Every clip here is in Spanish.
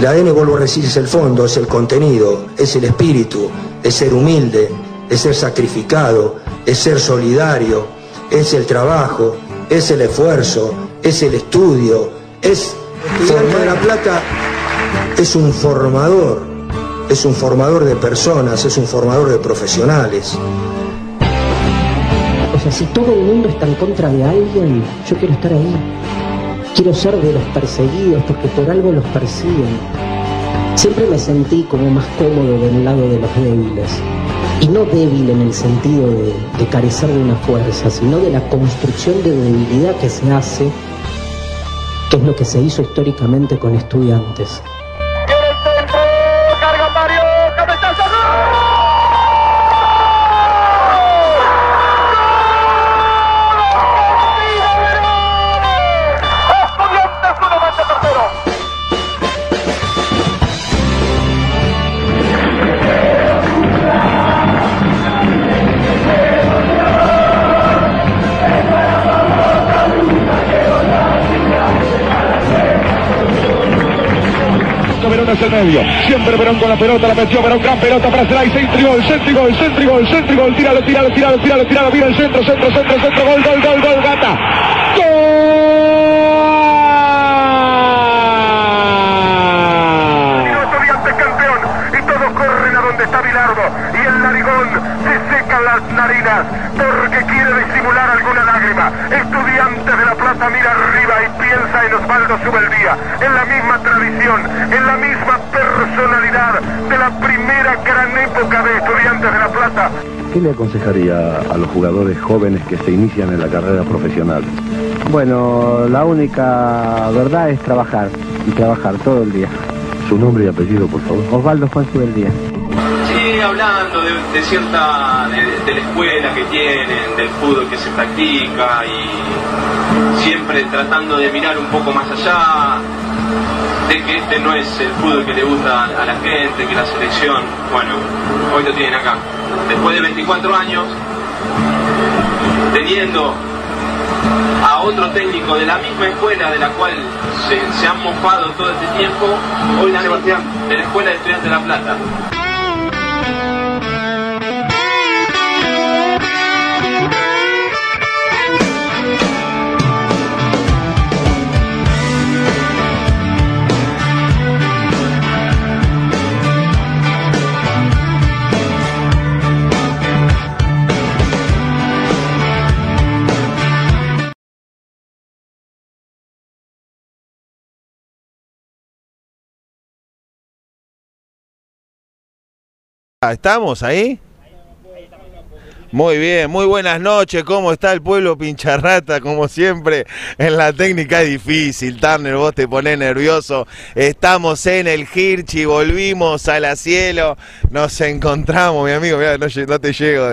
El ADN, vuelvo a decir, es el fondo, es el contenido, es el espíritu, es ser humilde, es ser sacrificado, es ser solidario, es el trabajo, es el esfuerzo, es el estudio, es... de La Plata es un formador, es un formador de personas, es un formador de profesionales. O sea, si todo el mundo está en contra de alguien, yo quiero estar ahí. Quiero ser de los perseguidos porque por algo los persiguen. Siempre me sentí como más cómodo del lado de los débiles. Y no débil en el sentido de, de carecer de una fuerza, sino de la construcción de debilidad que se hace, que es lo que se hizo históricamente con estudiantes. El medio. Siempre Verón con la pelota, la metió Verón, gran pelota para Slice, centro gol, centro gol, centro gol, centro gol, tíralo, tíralo, tíralo, tíralo, tíralo, mira el centro, centro, centro, centro, gol, gol, gol, gol, gata. campeón y todos corren a donde está Bilardo y el narigón se secan las narinas porque quiere disimular alguna lágrima. Estudiantes de La Plata mira arriba y Osvaldo Subeldía, en la misma tradición, en la misma personalidad de la primera gran época de Estudiantes de La Plata. ¿Qué le aconsejaría a los jugadores jóvenes que se inician en la carrera profesional? Bueno, la única verdad es trabajar y trabajar todo el día. Su nombre y apellido, por favor. Osvaldo Juan Subeldía. Hablando de, cierta, de, la escuela que tienen, del fútbol que se practica y siempre tratando de mirar un poco más allá, de que este no es el fútbol que le gusta a la gente, que la selección, bueno, hoy lo tienen acá. Después de 24 años, teniendo a otro técnico de la misma escuela de la cual se, han mojado todo este tiempo, hoy la de la Escuela de Estudiantes de La Plata. ¿Estamos ahí? Muy bien, muy buenas noches. ¿Cómo está el pueblo pincharrata? Como siempre, en la técnica es difícil. Turner, vos te ponés nervioso. Estamos en el Hirchi, volvimos a la cielo. Nos encontramos, mi amigo. Mirá, no, te llego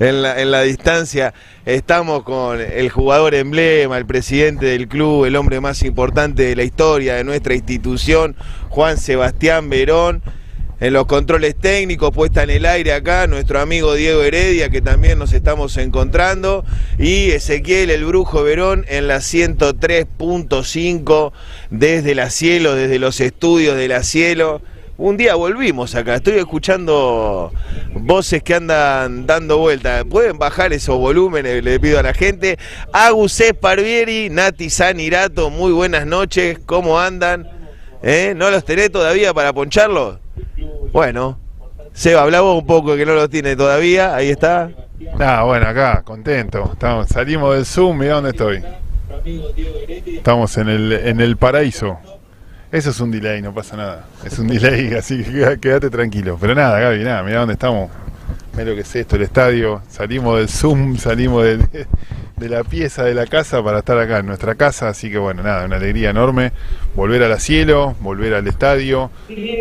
en la distancia. Estamos con el jugador emblema, el presidente del club, el hombre más importante de la historia de nuestra institución, Juan Sebastián Verón en los controles técnicos, puesta en el aire acá, nuestro amigo Diego Heredia, que también nos estamos encontrando, y Ezequiel el Brujo Verón en la 103.5 desde la cielo, desde los estudios de la cielo. Un día volvimos acá, estoy escuchando voces que andan dando vuelta. ¿Pueden bajar esos volúmenes? Le pido a la gente. Agus Parvieri, Nati Sanirato, muy buenas noches, ¿cómo andan? ¿Eh? ¿No los tenés todavía para poncharlos? Bueno, Seba, hablamos un poco que no lo tiene todavía, ahí está. Ah, bueno, acá, contento. Estamos, salimos del Zoom, mira dónde estoy. Estamos en el, en el paraíso. Eso es un delay, no pasa nada. Es un delay, así que quédate tranquilo. Pero nada, Gaby, nada, mira dónde estamos. Mira lo que es esto, el estadio. Salimos del Zoom, salimos de, de la pieza de la casa para estar acá en nuestra casa. Así que bueno, nada, una alegría enorme. Volver a la cielo, volver al estadio,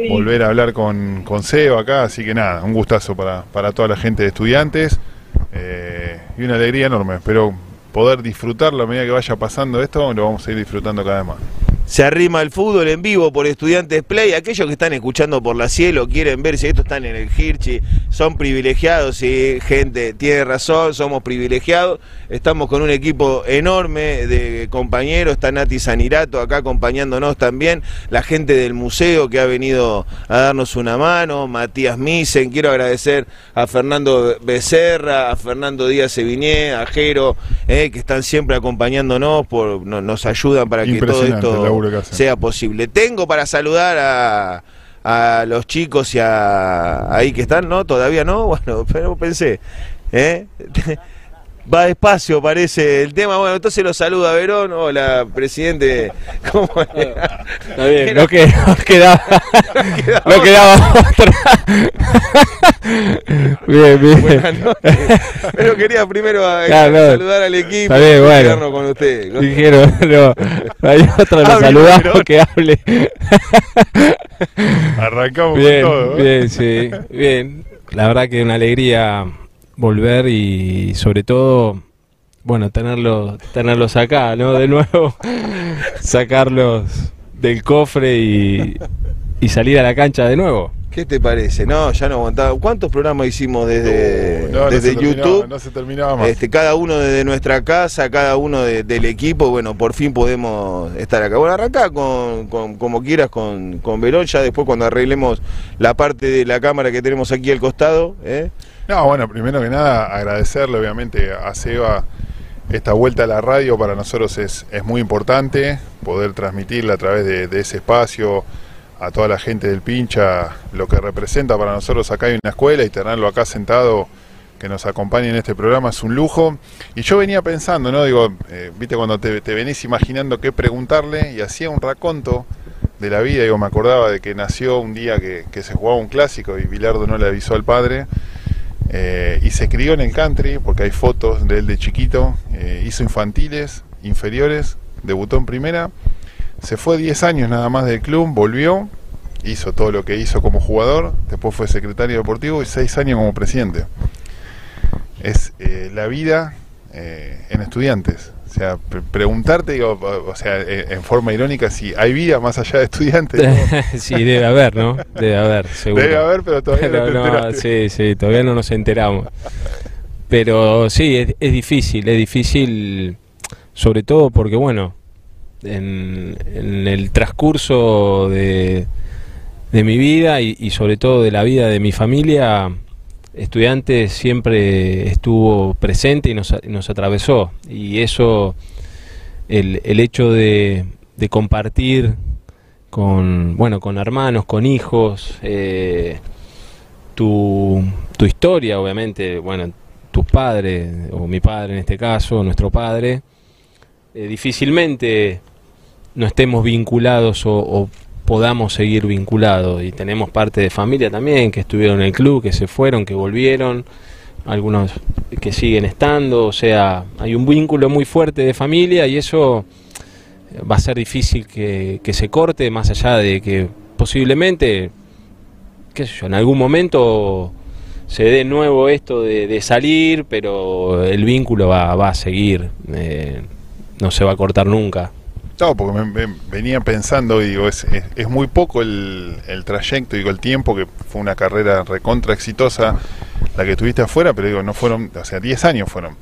volver a hablar con, con Seo acá. Así que nada, un gustazo para, para toda la gente de estudiantes. Eh, y una alegría enorme. Espero poder disfrutarlo a medida que vaya pasando esto, lo vamos a ir disfrutando cada vez más. Se arrima el fútbol en vivo por Estudiantes Play. Aquellos que están escuchando por la cielo quieren ver si estos están en el Hirchi, son privilegiados. Sí, gente, tiene razón, somos privilegiados. Estamos con un equipo enorme de compañeros. Está Nati Sanirato acá acompañándonos también. La gente del museo que ha venido a darnos una mano. Matías Misen. Quiero agradecer a Fernando Becerra, a Fernando Díaz Sevigné, a Jero, eh, que están siempre acompañándonos, nos ayudan para que todo esto sea posible. Tengo para saludar a, a los chicos y a ahí que están, ¿no? Todavía no, bueno, pero pensé, ¿eh? Va despacio, parece el tema. Bueno, entonces lo saluda Verón. Hola, presidente. ¿Cómo le va? Está bien, no, que, no quedaba, no quedaba otra. bien, bien. Buenas noches. Pero quería primero eh, Claro, no. saludar al equipo Está bien, y bueno. con usted. ¿no? Dijeron, no, hay otra, lo saludamos Verón. que hable. Arrancamos bien, con todo. ¿eh? bien, sí, bien. La verdad que una alegría volver y sobre todo, bueno, tenerlos, tenerlos acá, ¿no? De nuevo, sacarlos del cofre y, y salir a la cancha de nuevo. ¿Qué te parece? No, ya no aguantaba. ¿Cuántos programas hicimos desde, No, no desde YouTube? No se terminaba más. Este, cada uno desde nuestra casa, cada uno de- del equipo, bueno, por fin podemos estar acá. Bueno, arrancá con, con- como quieras con, con Verón, ya después cuando arreglemos la parte de la cámara que tenemos aquí al costado, ¿eh? No, bueno, primero que nada, agradecerle obviamente a Seba esta vuelta a la radio para nosotros es, es muy importante, poder transmitirla a través de, de ese espacio a toda la gente del pincha, lo que representa para nosotros acá hay una escuela y tenerlo acá sentado que nos acompañe en este programa es un lujo. Y yo venía pensando, ¿no? Digo, eh, viste cuando te, venís imaginando qué preguntarle y hacía un raconto de la vida, digo, me acordaba de que nació un día que, que se jugaba un clásico y Bilardo no le avisó al padre. Eh, y se crió en el country porque hay fotos de él de chiquito. eh, hizo infantiles, inferiores, debutó en primera. Se fue 10 años nada más del club, volvió, hizo todo lo que hizo como jugador. Después fue secretario deportivo y 6 años como presidente. Es eh, la vida eh, en estudiantes. O sea, pre- preguntarte, digo, o sea, eh, en forma irónica, si hay vida más allá de estudiantes. ¿no? sí, debe haber, ¿no? Debe haber, seguro. Debe haber, pero todavía no Pero te no, enteraste. sí, sí, todavía no nos enteramos. Pero sí, es, es difícil, es difícil, sobre todo porque, bueno, en, el transcurso de, de mi vida y, sobre todo de la vida de mi familia, estudiantes siempre estuvo presente y nos, nos atravesó. Y eso, el, el hecho de, de compartir con, bueno, con hermanos, con hijos, eh, tu, tu historia, obviamente, bueno, tus padres, o mi padre en este caso, nuestro padre, eh, difícilmente no estemos vinculados o, o podamos seguir vinculados. Y tenemos parte de familia también que estuvieron en el club, que se fueron, que volvieron, algunos que siguen estando, o sea, hay un vínculo muy fuerte de familia y eso va a ser difícil que, se corte, más allá de que posiblemente, en algún momento se dé nuevo esto de, de salir, pero el vínculo va, va a seguir, eh, no se va a cortar nunca. No, porque me, me- venía pensando digo, es, es, es muy poco el, el trayecto, digo, el tiempo, que fue una carrera recontra exitosa la que tuviste afuera, pero digo, no fueron, o sea, 10 años fueron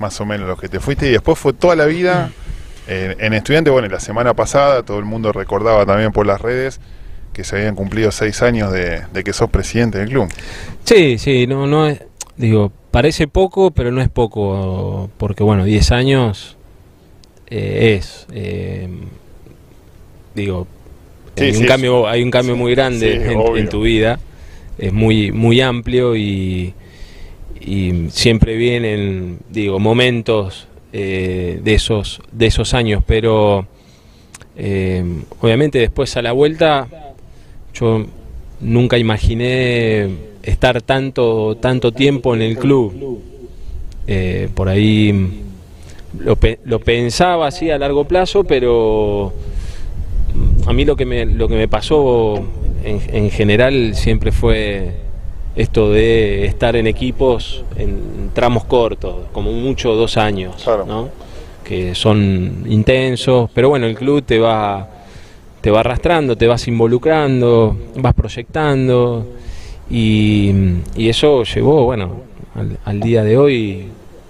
más o menos los que te fuiste y después fue toda la vida eh, en estudiante, bueno, y la semana pasada todo el mundo recordaba también por las redes que se habían cumplido 6 años de, de que sos presidente del club. Sí, sí, no, no es, digo, parece poco, pero no es poco, porque bueno, 10 años eh, es, eh, digo, Sí, hay, sí, un cambio, hay un cambio muy grande en, tu vida, es muy, muy amplio y, y siempre vienen, digo, momentos eh, de, esos, de esos años, pero obviamente después a la vuelta yo nunca imaginé estar tanto, tanto tiempo en el club. Por ahí lo, pe- lo pensaba así a largo plazo, pero a mí lo que me, lo que me pasó en, en general siempre fue esto de estar en equipos en tramos cortos, como mucho dos años, Claro. ¿no? que son intensos, pero bueno, el club te va, te va arrastrando, te vas involucrando, vas proyectando y, y eso llevó, bueno, al, al, día de hoy,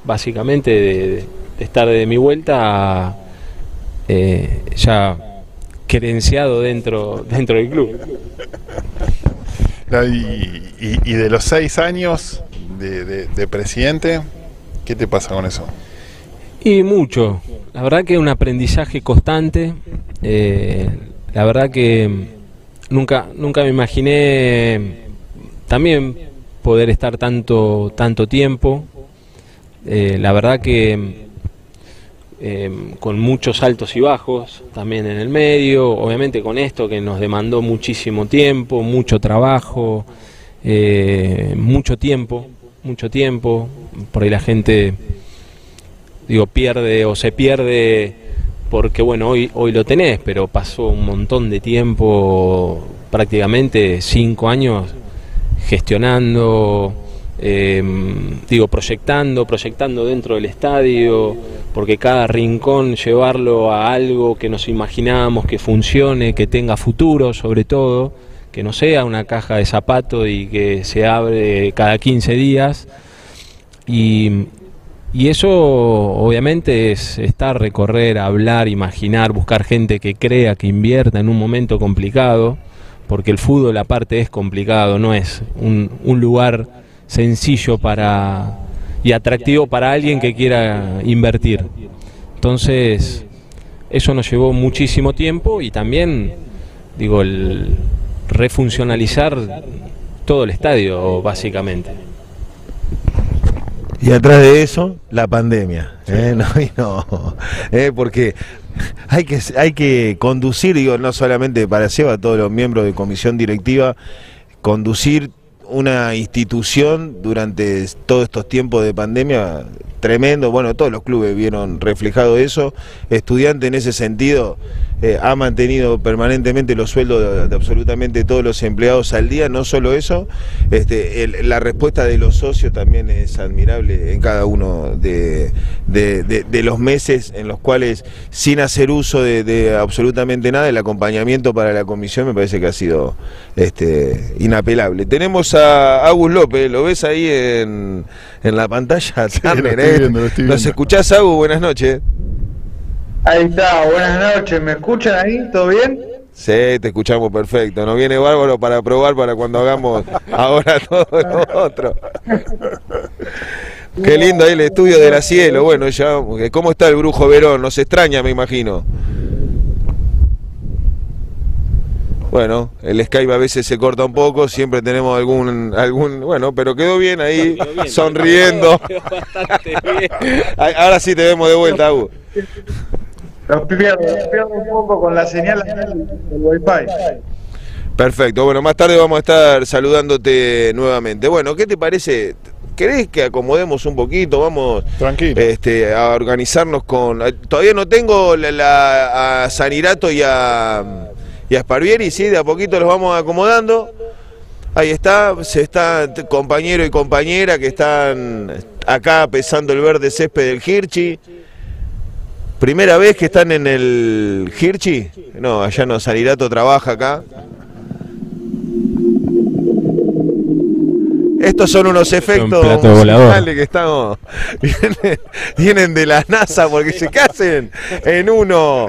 básicamente de estar de mi vuelta eh, ya querenciado dentro, dentro del club. Y, y, y de los seis años de, de, de presidente, ¿qué te pasa con eso? Y mucho. La verdad que es un aprendizaje constante. Eh, la verdad que nunca, nunca me imaginé también poder estar tanto, tanto tiempo. Eh, la verdad que eh, con muchos altos y bajos también en el medio, obviamente con esto que nos demandó muchísimo tiempo, mucho trabajo, eh, mucho tiempo, mucho tiempo, por ahí la gente digo pierde o se pierde porque bueno hoy hoy lo tenés pero pasó un montón de tiempo prácticamente cinco años gestionando eh, digo proyectando proyectando dentro del estadio porque cada rincón llevarlo a algo que nos imaginamos que funcione que tenga futuro sobre todo que no sea una caja de zapatos y que se abre cada 15 días. Y, y eso obviamente es estar, recorrer, hablar, imaginar, buscar gente que crea, que invierta en un momento complicado, porque el fútbol aparte es complicado, no es un, un lugar sencillo para y atractivo para alguien que quiera invertir. Entonces, eso nos llevó muchísimo tiempo y también, digo, el refuncionalizar todo el estadio, básicamente. Y atrás de eso, la pandemia. ¿eh? No, y no, ¿eh? porque hay que, hay que conducir, digo, no solamente para Seba, todos los miembros de comisión directiva, conducir una institución durante todos estos tiempos de pandemia tremendo, bueno, todos los clubes vieron reflejado eso, estudiante en ese sentido eh, ha mantenido permanentemente los sueldos de, de, absolutamente todos los empleados al día, no solo eso, este, el, la respuesta de los socios también es admirable en cada uno de, de, de los meses en los cuales sin hacer uso de, absolutamente nada, el acompañamiento para la comisión me parece que ha sido este, inapelable. Tenemos a Agus López, ¿lo ves ahí en, en la pantalla? Sí, Turner, lo estoy viendo, lo estoy ¿Nos viendo. escuchás, Agus? Buenas noches. Ahí está, buenas noches, ¿me escuchan ahí? ¿Todo bien? Sí, te escuchamos perfecto. Nos viene bárbaro para probar para cuando hagamos ahora todo lo otro. Qué lindo ahí el estudio de la cielo. Bueno, ya, ¿cómo está el brujo Verón? Nos extraña, me imagino. Bueno, el Skype a veces se corta un poco, siempre tenemos algún, algún, bueno, pero quedó bien ahí, Quedó bien, sonriendo. quedó bastante bien. Ahora sí te vemos de vuelta, Hugo. Los pierdo, los pierdo un poco con la señal del wifi. Perfecto, bueno, más tarde vamos a estar saludándote nuevamente. Bueno, ¿qué te parece? ¿Querés que acomodemos un poquito? Vamos Tranquilo. este, a organizarnos con... Todavía no tengo la, la- a Sanirato y a, y a Sparvieri, sí, de a poquito los vamos acomodando. Ahí está, se está compañero y compañera que están acá pesando el verde césped del Hirchi. Primera vez que están en el Hirchi. No, allá no, Sanirato trabaja acá. Estos son unos efectos plato volador. musicales que estamos. Vienen, vienen de la NASA porque se casen en uno.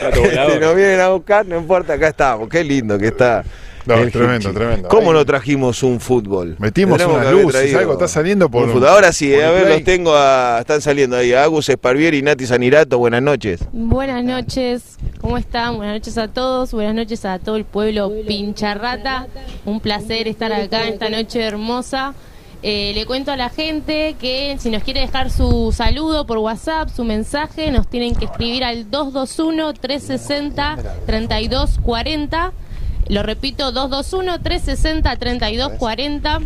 Este, nos vienen a buscar, no importa, acá estamos. Qué lindo que está. No, el tremendo, tremendo. ¿Cómo Ahí- no trajimos un fútbol? Metimos unas luces, traído algo, está saliendo por un fútbol. Ahora sí, a ver, play. los tengo a, están saliendo ahí. Agus Esparvieri y Nati Sanirato, buenas noches. Buenas noches, ¿cómo están? Buenas noches a todos, buenas noches a todo el pueblo Pincharrata. Un placer estar acá esta noche hermosa. Eh, le cuento a la gente que si nos quiere dejar su saludo por WhatsApp, su mensaje, nos tienen que escribir al 221-360-3240. Lo repito, 221-360-3240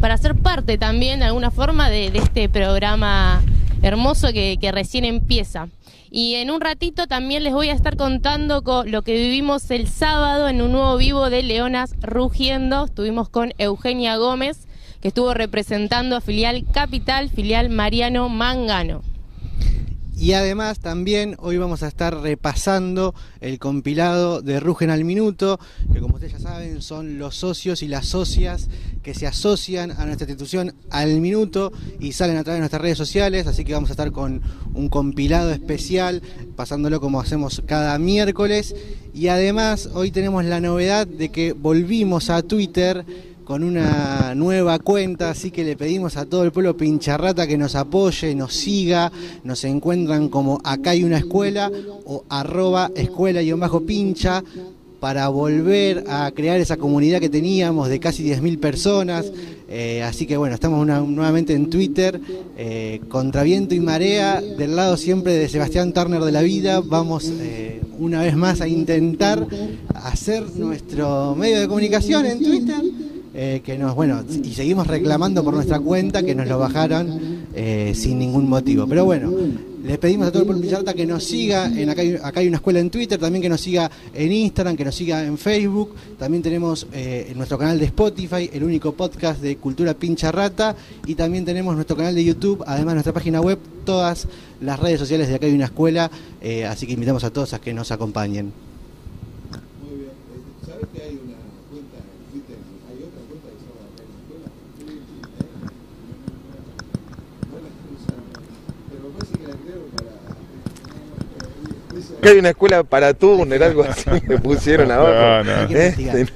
para ser parte también de alguna forma de, este programa hermoso que, que recién empieza. Y en un ratito también les voy a estar contando con lo que vivimos el sábado en un nuevo vivo de Leonas Rugiendo. Estuvimos con Eugenia Gómez, que estuvo representando a filial Capital, filial Mariano Mangano. Y además también hoy vamos a estar repasando el compilado de Rugen al Minuto, que como ustedes ya saben son los socios y las socias que se asocian a nuestra institución al minuto y salen a través de nuestras redes sociales, así que vamos a estar con un compilado especial, pasándolo como hacemos cada miércoles. Y además hoy tenemos la novedad de que volvimos a Twitter con una nueva cuenta, así que le pedimos a todo el pueblo pincharrata que nos apoye, nos siga, nos encuentran como acá hay una escuela o arroba escuela-pincha para volver a crear esa comunidad que teníamos de casi 10.000 personas. Eh, así que bueno, estamos nuevamente en Twitter, eh, contra viento y marea, del lado siempre de Sebastián Turner de la vida. Vamos eh, una vez más a intentar hacer nuestro medio de comunicación en Twitter eh, que nos, bueno, y seguimos reclamando por nuestra cuenta que nos lo bajaron eh, sin ningún motivo. Pero bueno, les pedimos a todo el pueblo Villarta que nos siga, en acá hay, acá hay, una escuela en Twitter, también que nos siga en Instagram, que nos siga en Facebook, también tenemos eh, nuestro canal de Spotify, el único podcast de cultura pincha rata, y también tenemos nuestro canal de YouTube, además nuestra página web, todas las redes sociales de acá hay una escuela, así que invitamos a todos a que nos acompañen. Que hay una escuela para túnel, algo así me pusieron abajo. No, no. ¿Eh?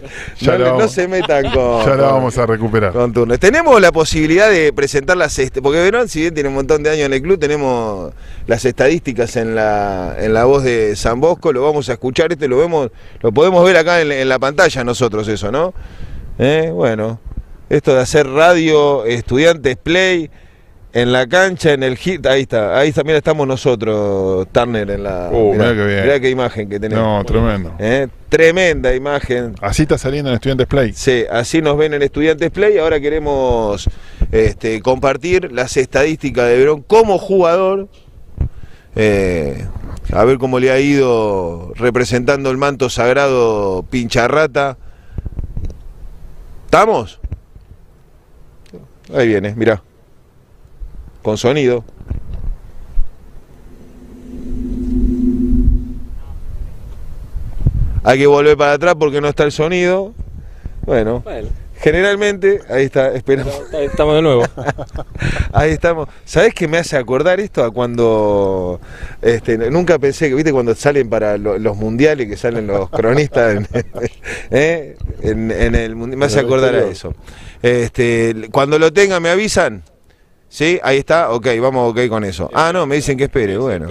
no, se metan con. Ya la vamos a recuperar. Con túnel. Tenemos la posibilidad de presentar las. Porque Verón, si bien tiene un montón de años en el club, tenemos las estadísticas en la, en la voz de San Bosco. Lo vamos a escuchar, este lo vemos, lo podemos ver acá en, la pantalla nosotros, eso, ¿no? ¿Eh? Bueno, esto de hacer radio, estudiantes play en la cancha, en el hit, ahí está, ahí también estamos nosotros, Turner, en la... Uh, mirá, qué bien. Mirá qué imagen que tenemos. No, tremendo. ¿Eh? Tremenda imagen. Así está saliendo en Estudiantes Play. Sí, así nos ven en Estudiantes Play. Ahora queremos este, compartir las estadísticas de Verón como jugador. Eh, a ver cómo le ha ido representando el manto sagrado Pincharrata. ¿Estamos? Ahí viene, mirá con sonido. Hay que volver para atrás porque no está el sonido. Bueno, generalmente, ahí está, esperamos. Estamos de nuevo. ahí estamos. ¿Sabes qué me hace acordar esto a cuando este, nunca pensé que, viste, cuando salen para los mundiales, que salen los cronistas en, ¿eh? el mundial, me hace acordar a eso. Este, cuando lo tenga me avisan. ¿Sí? Ahí está, ok, vamos ok con eso. Ah, no, me dicen que espere, bueno.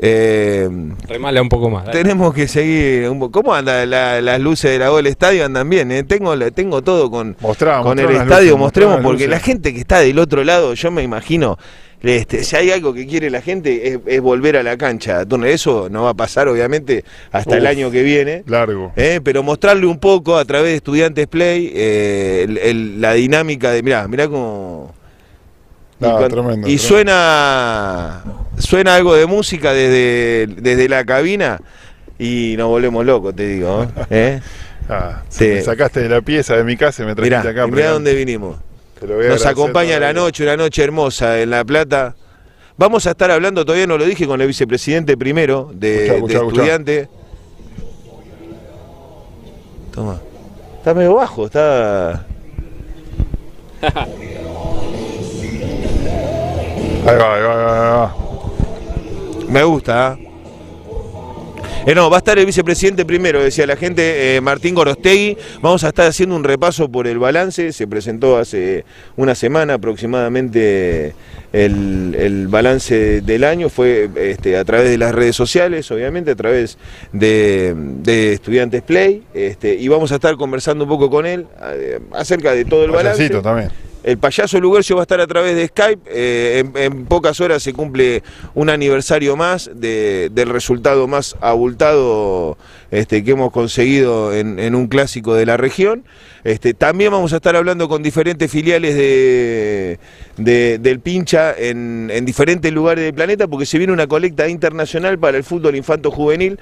Eh, Remala un poco más. Tenemos que seguir. ¿Cómo andan las luces de la del estadio? Andan bien. ¿eh? Tengo, tengo todo con, con el estadio. mostremos, porque la gente que está del otro lado, yo me imagino. Este, si hay algo que quiere la gente es, volver a la cancha. Eso no va a pasar, obviamente, hasta el año que viene. Largo. ¿eh? Pero mostrarle un poco a través de Estudiantes Play eh, la dinámica de. Mirá, mirá cómo y, suena suena algo de música desde, desde la cabina y nos volvemos locos, te digo. ¿eh? ah, me sacaste de la pieza de mi casa y me trajiste acá. Mirá dónde vinimos. Nos acompaña la noche, una noche hermosa en La Plata. Vamos a estar hablando, todavía no lo dije, con el vicepresidente primero de, estudiante. Toma. Está medio bajo, está... Ahí va, ahí va, ahí va. Me gusta. ¿eh? Eh, no, va a estar el vicepresidente primero, decía la gente, eh, Martín Gorostegui. Vamos a estar haciendo un repaso por el balance. Se presentó hace una semana aproximadamente el, balance del año. Fue este, a través de las redes sociales, obviamente, a través de, Estudiantes Play. Este, y vamos a estar conversando un poco con él acerca de todo el balance. también. El payaso Lugercio va a estar a través de Skype. Eh, en, pocas horas se cumple un aniversario más del resultado más abultado este, que hemos conseguido en, en un clásico de la región. Este, también vamos a estar hablando con diferentes filiales de, de- del pincha en, en diferentes lugares del planeta porque se viene una colecta internacional para el fútbol infanto juvenil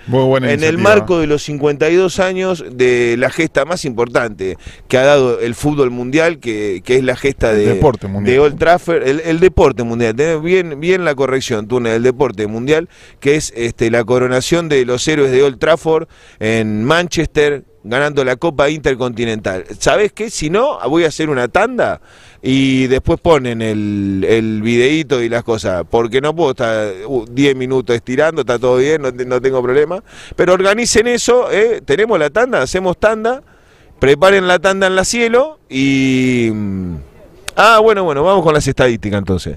en el marco de los 52 años de la gesta más importante que ha dado el fútbol mundial, que, que es la gesta El de, deporte mundial. de Old Trafford, el, el deporte mundial, tenés bien, bien la corrección, Tune, el deporte mundial, que es este, la coronación de los héroes de Old Trafford en Manchester, ganando la Copa Intercontinental. ¿Sabés qué? Si no, voy a hacer una tanda y después ponen el, el y las cosas, porque no puedo estar uh, 10 minutos estirando, está todo bien, no tengo problema, pero organicen eso, ¿eh? tenemos la tanda, hacemos tanda, preparen la tanda en la cielo y... mm, Ah, bueno, bueno, vamos con las estadísticas entonces.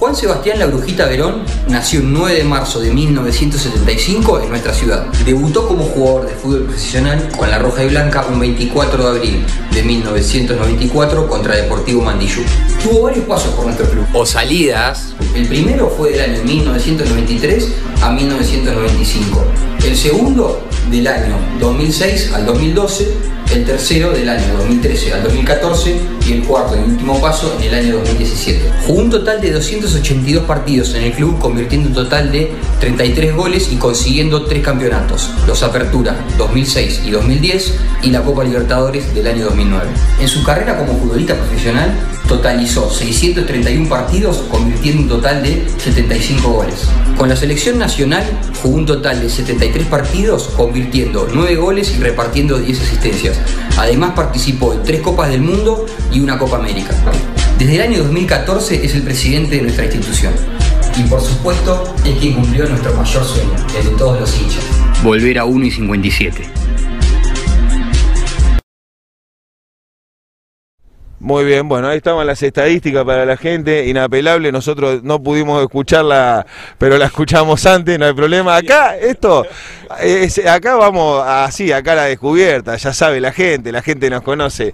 Juan Sebastián La Brujita Verón nació el 9 de marzo de 1975 en nuestra ciudad. Debutó como jugador de fútbol profesional con la Roja y Blanca un 24 de abril de 1994 contra Deportivo Mandillú. Tuvo varios pasos por nuestro club, o salidas. El primero fue del año 1993 a 1995. El segundo del año 2006 al 2012. El tercero del año 2013 al 2014 y el cuarto y último paso en el año 2017. Jugó un total de 282 partidos en el club, convirtiendo un total de 33 goles y consiguiendo tres campeonatos, los Apertura 2006 y 2010 y la Copa Libertadores del año 2009. En su carrera como futbolista profesional totalizó 631 partidos, convirtiendo un total de 75 goles. Con la selección nacional jugó un total de 73 partidos, convirtiendo 9 goles y repartiendo 10 asistencias. Además participó en 3 Copas del Mundo y una Copa América. Desde el año 2014 es el presidente de nuestra institución. Y por supuesto es quien cumplió nuestro mayor sueño, el de todos los hinchas. Volver a 1 y 57. Muy bien, bueno, ahí estaban las estadísticas para la gente, inapelable, nosotros no pudimos escucharla, pero la escuchamos antes, no hay problema. Acá, esto, es- acá vamos así, acá la descubierta, ya sabe la gente, la gente nos conoce,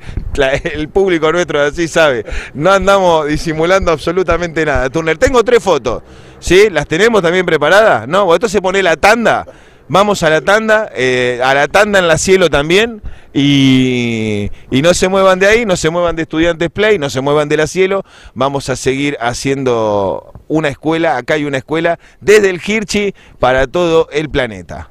el público nuestro así sabe, no andamos disimulando absolutamente nada. Turner, tengo tres fotos, ¿sí? ¿Las tenemos también preparadas? No, entonces pone la tanda. Vamos a la tanda, eh, a la tanda en la cielo también, y, y no se muevan de ahí, no se muevan de Estudiantes Play, no se muevan de la cielo, vamos a seguir haciendo una escuela, acá hay una escuela, desde el Hirchi para todo el planeta.